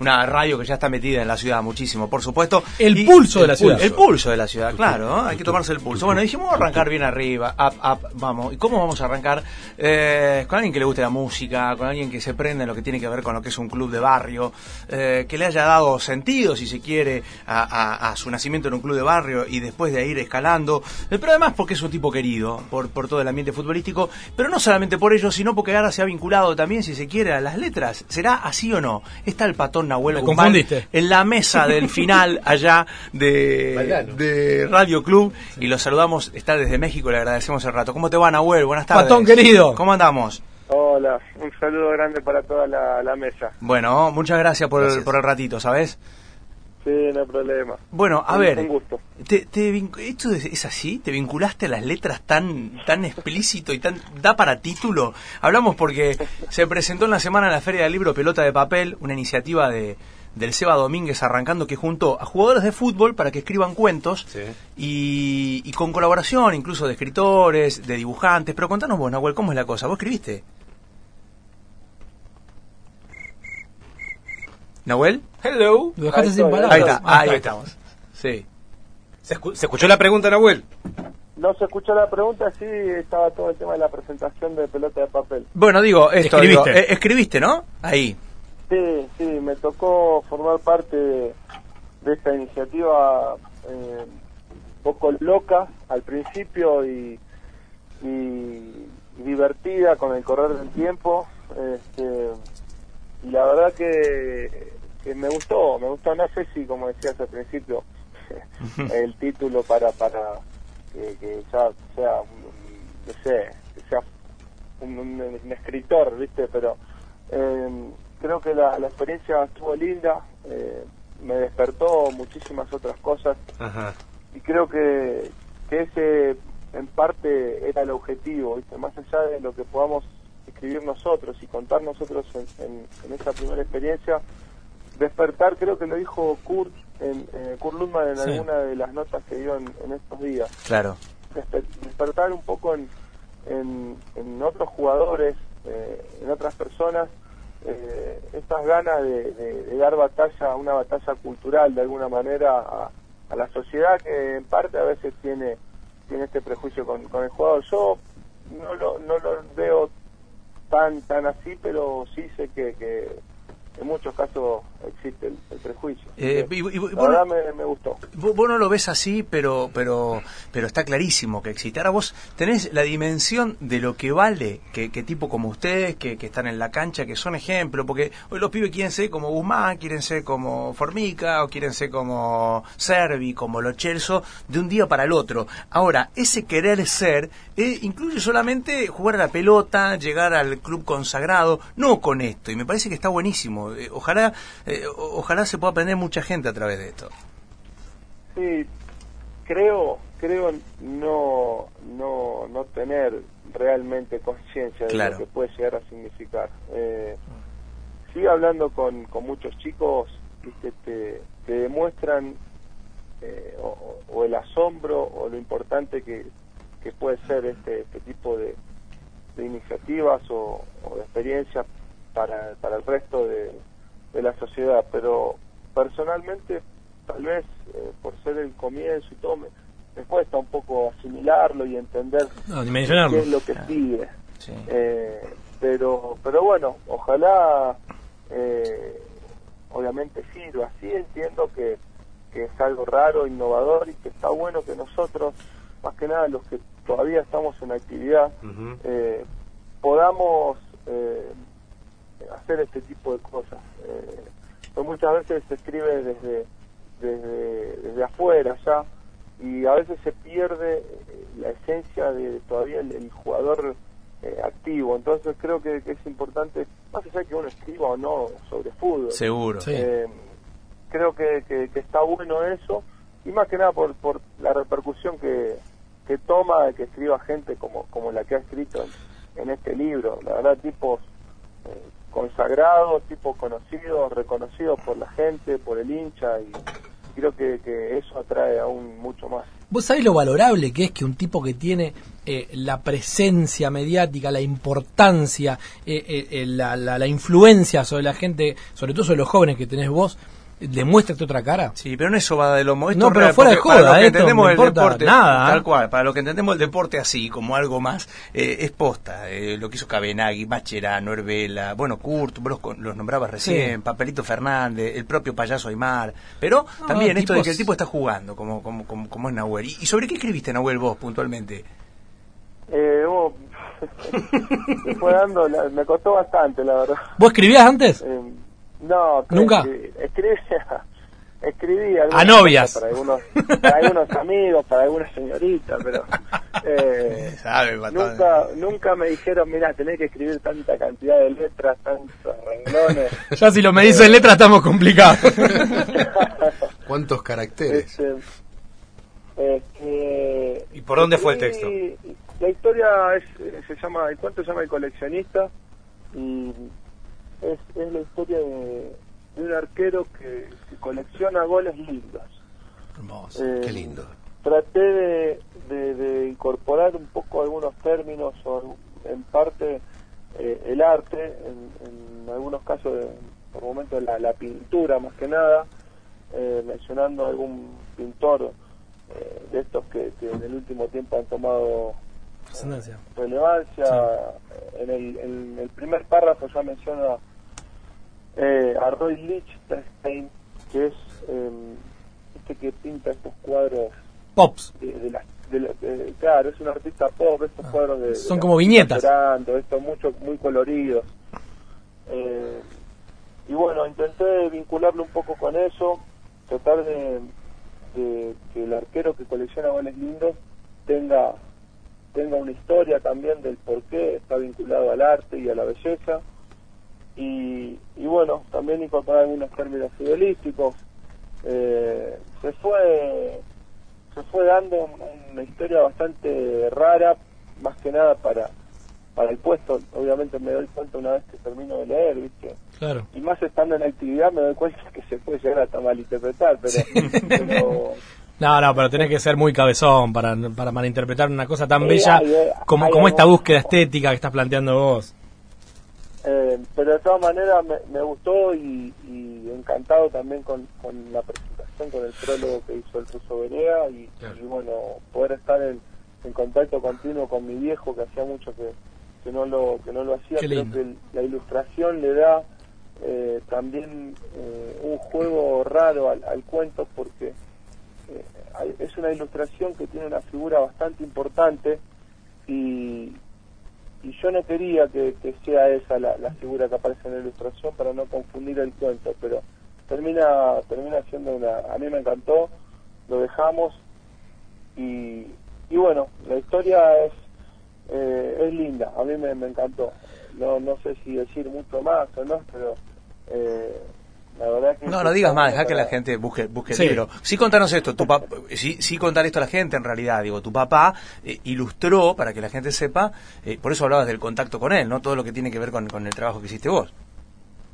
una radio que ya está metida en la ciudad muchísimo, por supuesto. El pulso de la ciudad. El pulso de la ciudad, claro, ¿no? hay que tomarse el pulso. Bueno, dijimos vamos a arrancar bien arriba, up, up, vamos. ¿Y cómo vamos a arrancar? Eh, con alguien que le guste la música, con alguien que se prenda en lo que tiene que ver con lo que es un club de barrio, eh, que le haya dado sentido, si se quiere, a, su nacimiento en un club de barrio y después de ir escalando, eh, pero además porque es un tipo querido por, por todo el ambiente futbolístico, pero no solamente por ello, sino porque ahora se ha vinculado también, si se quiere, a las letras. ¿Será así o no? Está el patón Nahuel en la mesa del final allá de, de, Radio Club y lo saludamos, está desde México, le agradecemos el rato. ¿Cómo te va, Nahuel? Buenas tardes. Patón querido. ¿Cómo andamos? Hola, un saludo grande para toda la, mesa. Bueno, muchas gracias por, El, por el ratito, ¿sabes? Sí, no hay problema. Bueno, a ver, un gusto. Te, ¿esto es, así? ¿Te vinculaste a las letras tan tan explícito y tan da para título? Hablamos porque se presentó en la semana en la Feria del Libro Pelota de Papel, una iniciativa de, del Seba Domínguez arrancando que juntó a jugadores de fútbol para que escriban cuentos y, con colaboración incluso de escritores, de dibujantes. Pero contanos vos, Nahuel, ¿cómo es la cosa? ¿Vos escribiste? ¿Nahuel? Hello. Lo dejaste sin palabras. Ahí, está, ahí, estamos. Sí. ¿Se, escuchó la pregunta, Nahuel? No se escuchó la pregunta, sí estaba todo el tema de la presentación de pelota de papel. Bueno, digo, esto, escribiste, eh, escribiste ¿no? Ahí. Sí, sí, me tocó formar parte de, esta iniciativa eh, un poco loca al principio y, divertida con el correr del tiempo. Este, y la verdad que, me gustó, me gustó, no sé si, como decías al principio, el título para para que, ya sea, no sé, que sea un, escritor, ¿viste? Pero... Eh, creo que la, experiencia estuvo linda, eh, me despertó muchísimas otras cosas y creo que, que ese en parte era el objetivo, ¿viste? más allá de lo que podamos escribir nosotros y contar nosotros en, en, esa primera experiencia, despertar, creo que lo dijo Kurt, en, eh, Kurt Lundman en alguna de las notas que dio en, estos días. Claro. despertar un poco en, en, otros jugadores, eh, en otras personas, eh, estas ganas de, dar batalla, una batalla cultural de alguna manera a, la sociedad que en parte a veces tiene tiene este prejuicio con, el jugador. Yo no lo, no lo veo tan tan así, pero sí sé que, que en muchos casos existe el, prejuicio. Eh, y, me, gustó. Vos, no lo ves así, pero, pero, pero está clarísimo que existe. Ahora vos tenés la dimensión de lo que vale que, que tipo como ustedes, que, que, están en la cancha, que son ejemplos, porque hoy los pibes quieren ser como Guzmán, quieren ser como Formica, o quieren ser como Servi, como Lo Chelso, de un día para el otro. Ahora, ese querer ser eh, incluye solamente jugar a la pelota, llegar al club consagrado, no con esto, y me parece que está buenísimo eh, ojalá, eh, ojalá se pueda aprender mucha gente a través de esto. Sí, creo, creo no, no, no tener realmente conciencia de lo que puede llegar a significar. Eh, sigue hablando con, con muchos chicos que te, demuestran eh, o, el asombro o lo importante que, que puede ser este, este tipo de, de iniciativas o, o de experiencias para, para el resto de, la sociedad, pero personalmente tal vez eh, por ser el comienzo y todo me, cuesta un poco asimilarlo y entender qué es lo que sigue. Eh, pero pero bueno, ojalá eh, obviamente sirva. Sí entiendo que, que es algo raro, innovador y que está bueno que nosotros, más que nada los que todavía estamos en actividad, podamos hacer este tipo de cosas. Eh, pues muchas veces se escribe desde, desde, desde afuera ya y a veces se pierde eh, la esencia de todavía el, jugador eh, activo. Entonces creo que, es importante, más allá de que uno escriba o no sobre fútbol, seguro, eh, creo que, que, está bueno eso y más que nada por, por la repercusión que, que toma de que escriba gente como, como la que ha escrito en, este libro. La verdad, tipos eh, consagrados, tipos conocidos, reconocidos por la gente, por el hincha y creo que, que eso atrae aún mucho más. ¿Vos sabés lo valorable que es que un tipo que tiene eh, la presencia mediática, la importancia, eh, eh, la, la, la, influencia sobre la gente, sobre todo sobre los jóvenes que tenés vos, demuéstrate otra cara. Sí, pero no eso va de lo Esto no, pero fuera de joda, para lo que entendemos el deporte, nada. Tal cual, para lo que entendemos el deporte así, como algo más, eh, es posta. Eh, lo que hizo Cabenagui, Macherano, Herbela, bueno, Kurt, vos los, nombrabas recién, Papelito Fernández, el propio payaso Aymar. Pero también esto de que el tipo está jugando, como, como, como, es Nahuel. ¿Y, sobre qué escribiste, Nahuel, vos, puntualmente? Eh, vos, me fue dando, me costó bastante, la verdad. ¿Vos escribías antes? Eh, no, nunca. Escribí, escribí a novias. Para algunos, para algunos amigos, para algunas señoritas, pero eh, nunca, nunca me dijeron, mira, tenés que escribir tanta cantidad de letras, tantos renglones. ya si lo me dicen letras estamos complicados. ¿Cuántos caracteres? Este, este, ¿Y por dónde fue el texto? La historia es, se llama, el cuento se llama El coleccionista y es, es la historia de, un arquero que, colecciona goles lindos. Hermoso, eh, qué lindo. Traté de, de, incorporar un poco algunos términos o en parte eh, el arte, en, algunos casos, por momentos la, la pintura más que nada, eh, mencionando algún pintor de estos que, en el último tiempo han tomado relevancia. En, el, en el primer párrafo ya menciona eh, a Roy Lichtenstein, que es em, este que pinta estos cuadros pops. De, claro, es un artista pop, estos ah, cuadros de... Son como viñetas. Estos mucho, muy coloridos. Eh, y bueno, intenté vincularlo un poco con eso, tratar de, de que el arquero que colecciona goles lindos tenga tenga una historia también del por qué está vinculado al arte y a la belleza y, y bueno, también incorporar algunos términos futbolísticos. Eh, se fue se fue dando una historia bastante rara, más que nada para para el puesto. Obviamente me doy cuenta una vez que termino de leer, ¿viste? Claro. Y más estando en actividad me doy cuenta que se puede llegar hasta malinterpretar, pero... pero no, no, pero tenés que ser muy cabezón para, para malinterpretar una cosa tan bella como, como esta búsqueda estética que estás planteando vos. Eh, pero de todas maneras me, gustó y, encantado también con, la presentación, con el prólogo que hizo el ruso Venea y, bueno, poder estar en, contacto continuo con mi viejo que hacía mucho que, que no lo que no lo hacía, creo que la ilustración le da eh, también eh, un juego raro al, al cuento porque es una ilustración que tiene una figura bastante importante y, y yo no quería que, sea esa la, figura que aparece en la ilustración para no confundir el cuento, pero termina termina siendo una... A mí me encantó, lo dejamos y, y bueno, la historia es eh, es linda, a mí me, encantó. No, no sé si decir mucho más o no, pero eh, no, no digas más, deja que la gente busque, busque el libro. Sí contanos esto, tu sí, sí contar esto a la gente en realidad, digo, tu papá eh, ilustró, para que la gente sepa, eh, por eso hablabas del contacto con él, ¿no? Todo lo que tiene que ver con, el trabajo que hiciste vos.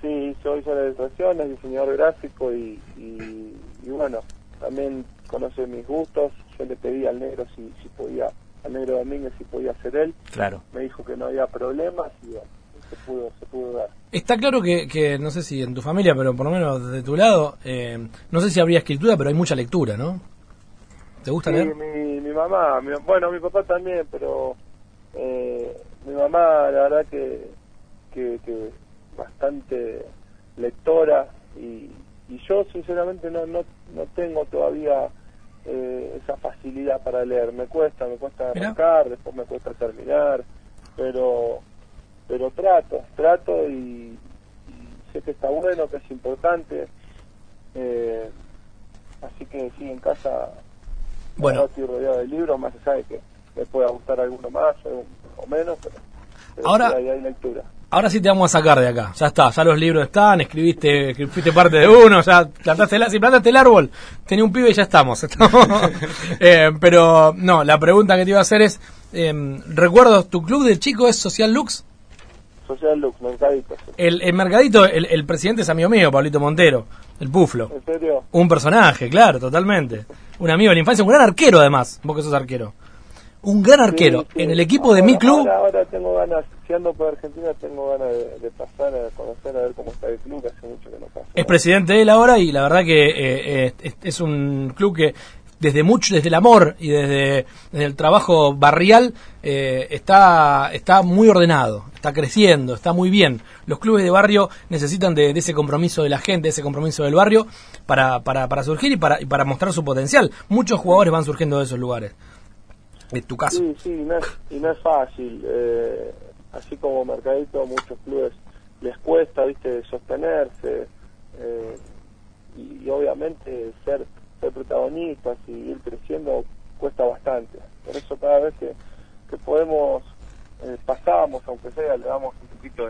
Sí, yo hice la ilustración, es diseñador gráfico y, y, bueno, también conoce mis gustos, yo le pedí al negro si, si podía, al negro Domínguez si podía ser él. Claro. Me dijo que no había problemas y bueno, se pudo, se pudo dar. Está claro que, que, no sé si en tu familia, pero por lo menos de tu lado, eh, no sé si habría escritura, pero hay mucha lectura, ¿no? ¿Te gusta sí, leer? Mi, mi mamá, bueno, mi papá también, pero eh, mi mamá, la verdad que, que, bastante lectora y, y, yo sinceramente no, no, no tengo todavía eh, esa facilidad para leer. Me cuesta, me cuesta arrancar, después me cuesta terminar, pero pero trato, trato y, sé que está bueno, que es importante. Eh, así que sí, en casa bueno. estoy rodeado de libros, más allá de que me pueda gustar alguno más o, menos, pero, ahora, hay, lectura. ahora sí te vamos a sacar de acá. Ya está, ya los libros están, escribiste, fuiste parte de uno, ya plantaste el, si plantaste el árbol, tenía un pibe y ya estamos. Eh, pero no, la pregunta que te iba a hacer es, eh, ¿recuerdos tu club de chico es Social Lux? Social Lux, Mercadito. El, el Mercadito, el, el, presidente es amigo mío, Pablito Montero, el Puflo. ¿En serio? Un personaje, claro, totalmente. Un amigo de la infancia, un gran arquero además, vos que sos arquero. Un gran arquero. En el equipo de mi club... Ahora, tengo ganas, si ando por Argentina, tengo ganas de, pasar a conocer, a ver cómo está el club, que hace mucho que no pasa. Es presidente él ahora y la verdad que eh, eh, es, es un club que desde mucho, desde el amor y desde, el trabajo barrial, eh, está, está muy ordenado, está creciendo, está muy bien. Los clubes de barrio necesitan de, ese compromiso de la gente, de ese compromiso del barrio para, para, surgir y para, y para mostrar su potencial. Muchos jugadores van surgiendo de esos lugares. En tu caso. Sí, sí, es, y no es fácil. Eh, así como Mercadito, muchos clubes les cuesta, viste, sostenerse. Eh, y obviamente ser protagonistas y ir creciendo cuesta bastante. Por eso cada vez que, podemos, eh, pasamos, aunque sea, le damos un poquito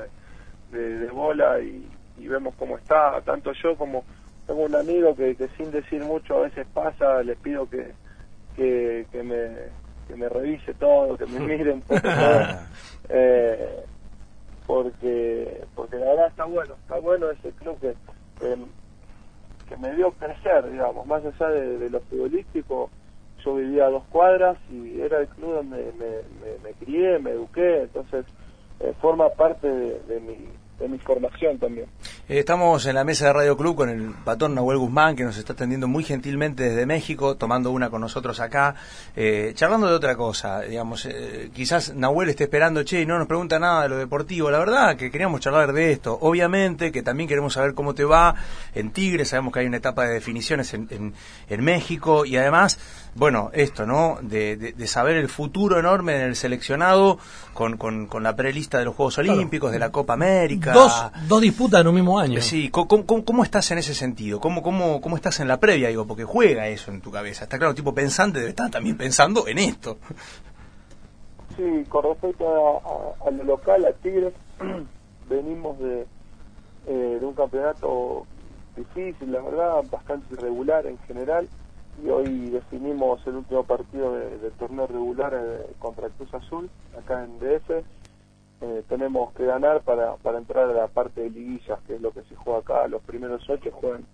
de, bola y, vemos cómo está. Tanto yo como tengo un amigo que, sin decir mucho a veces pasa, les pido que, que, me, que me revise todo, que me miren todo. Eh, porque porque la verdad está bueno, está bueno ese club que que me dio crecer, digamos, más allá de, lo futbolístico, yo vivía a dos cuadras y era el club donde me, crié, me eduqué, entonces eh, forma parte de, mi, de mi formación también. Eh, estamos en la mesa de Radio Club con el patrón Nahuel Guzmán, que nos está atendiendo muy gentilmente desde México, tomando una con nosotros acá, eh, charlando de otra cosa. Digamos, eh, quizás Nahuel esté esperando, che, y no nos pregunta nada de lo deportivo. La verdad que queríamos charlar de esto. Obviamente que también queremos saber cómo te va en Tigre. Sabemos que hay una etapa de definiciones en, en, México y además, bueno, esto, ¿no? De, de, saber el futuro enorme en el seleccionado con, con, con la prelista de los Juegos Olímpicos, de la Copa América. Dos, dos disputas en un mismo año. Sí, ¿cómo, estás en ese sentido? ¿Cómo, cómo, ¿Cómo estás en la previa? Digo, porque juega eso en tu cabeza. Está claro, tipo pensante debe estar también pensando en esto. Sí, con respecto a, lo local, a Tigres, venimos de, eh, de un campeonato difícil, la verdad, bastante irregular en general. Y hoy definimos el último partido del torneo regular eh, contra Cruz Azul, acá en DF eh, tenemos que ganar para, para entrar a la parte de liguillas, que es lo que se juega acá. Los primeros ocho juegan,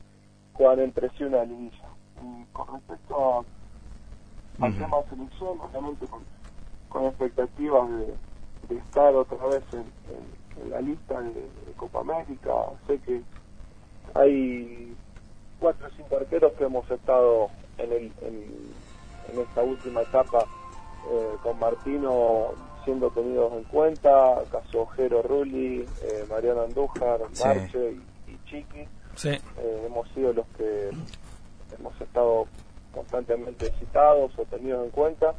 juegan entre sí una liguilla. con respecto a, al tema de selección, obviamente con, con expectativas de, estar otra vez en, la lista de, Copa América. Sé que hay cuatro o cinco arqueros que hemos estado en, el, en, esta última etapa eh, con Martino siendo tenidos en cuenta, caso Jero Rulli, eh, Mariano Andújar, Marche y, Chiqui. Eh, hemos sido los que hemos estado constantemente citados o tenidos en cuenta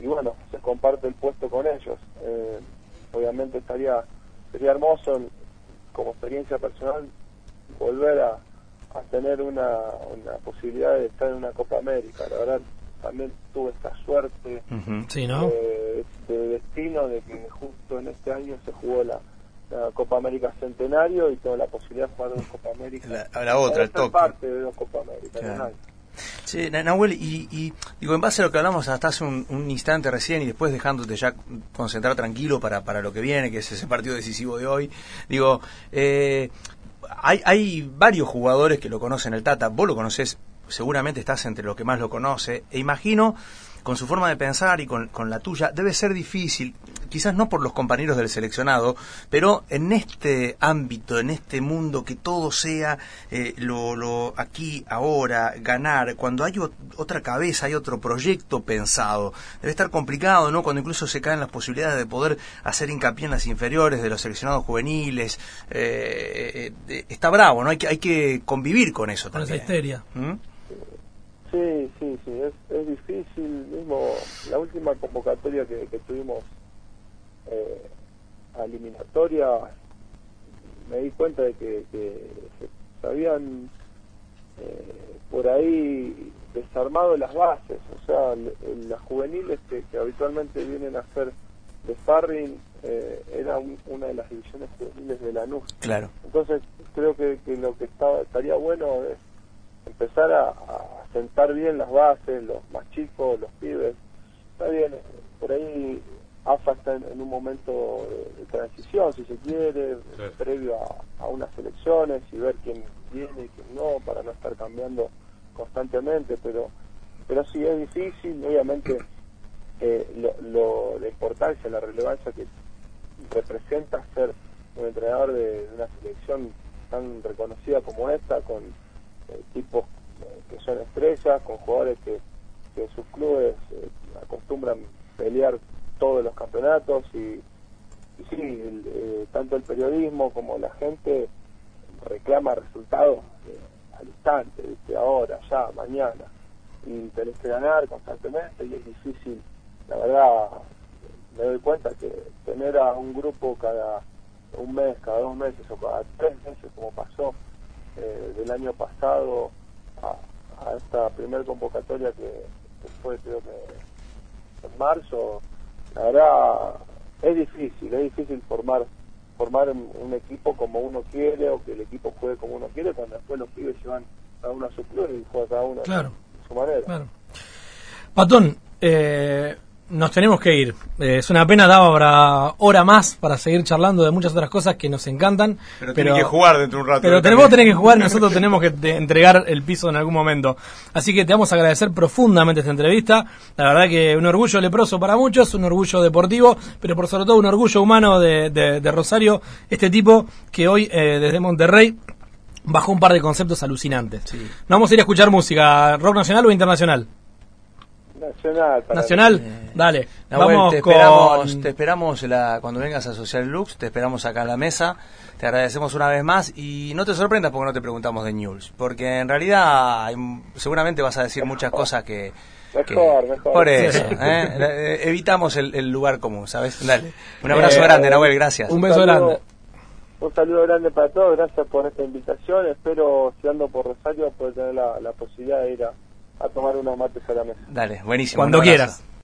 y bueno, se comparte el puesto con ellos. Eh, obviamente estaría sería hermoso como experiencia personal volver a, a tener una, una posibilidad de estar en una Copa América. La verdad, también tuve esta suerte eh, de destino de que justo en este año se jugó la, Copa América Centenario y tengo la posibilidad de jugar dos Copa América. La, la otra, el toque. parte de dos Copa América. Sí, Nahuel, y, y, digo, en base a lo que hablamos hasta hace un, instante recién y después dejándote ya concentrar tranquilo para, para lo que viene, que es ese partido decisivo de hoy, digo, eh, hay, hay varios jugadores que lo conocen el Tata, vos lo conocés seguramente estás entre los que más lo conoce, e imagino con su forma de pensar y con, la tuya, debe ser difícil, quizás no por los compañeros del seleccionado, pero en este ámbito, en este mundo, que todo sea eh, lo, lo, aquí, ahora, ganar, cuando hay otra cabeza, hay otro proyecto pensado, debe estar complicado, ¿no? Cuando incluso se caen las posibilidades de poder hacer hincapié en las inferiores de los seleccionados juveniles, eh, eh, está bravo, ¿no? Hay que, hay que convivir con eso con también. esa histeria. ¿Mm? Sí, sí, sí, es, es difícil. Mismo la última convocatoria que, tuvimos eh, a eliminatoria, me di cuenta de que, se habían eh, por ahí desarmado las bases. O sea, las juveniles que, habitualmente vienen a ser de sparring eh, era una de las divisiones juveniles de la NUS. Claro. Entonces creo que, lo que estaría bueno es empezar a, sentar bien las bases, los más chicos, los pibes. Está bien, por ahí AFA está en, un momento de, transición, si se quiere, previo a, unas elecciones y ver quién viene y quién no, para no estar cambiando constantemente, pero pero sí es difícil, obviamente eh, lo, la importancia, la relevancia que representa ser un entrenador de, una selección tan reconocida como esta, con eh, tipos que son estrellas, con jugadores que, que sus clubes eh, acostumbran pelear todos los campeonatos y, sí, tanto el periodismo como la gente reclama resultados al instante, ahora, ya, mañana, y tenés que ganar constantemente y es difícil, la verdad, me doy cuenta que tener a un grupo cada un mes, cada dos meses o cada tres meses, como pasó eh, del año pasado a, esta primer convocatoria que, fue creo que en marzo, la verdad es difícil, es difícil formar formar un, equipo como uno quiere o que el equipo juegue como uno quiere cuando después los pibes llevan cada uno a su club y juega cada uno a su manera. Claro. Patón, eh, nos tenemos que ir. Eh, es una pena, daba para hora más para seguir charlando de muchas otras cosas que nos encantan. Pero, pero que jugar dentro de un rato. Pero tenemos que jugar y nosotros tenemos que entregar el piso en algún momento. Así que te vamos a agradecer profundamente esta entrevista. La verdad que un orgullo leproso para muchos, un orgullo deportivo, pero por sobre todo un orgullo humano de, Rosario. Este tipo que hoy eh, desde Monterrey bajó un par de conceptos alucinantes. vamos a ir a escuchar música, rock nacional o internacional. Nacional. Nacional, dale. Vamos te esperamos, te esperamos la, cuando vengas a Social Lux, te esperamos acá en la mesa. Te agradecemos una vez más y no te sorprendas porque no te preguntamos de News, porque en realidad seguramente vas a decir muchas cosas que, Mejor, mejor. Por eso, ¿eh? Eh, evitamos el, lugar común, ¿sabes? Dale. Un abrazo eh, grande, Nahuel, gracias. Un beso grande. Un saludo grande para todos, gracias por esta invitación. Espero, si ando por Rosario, poder tener la, la posibilidad de ir a, a tomar unos mates a la mesa. Dale, buenísimo. Cuando quieras.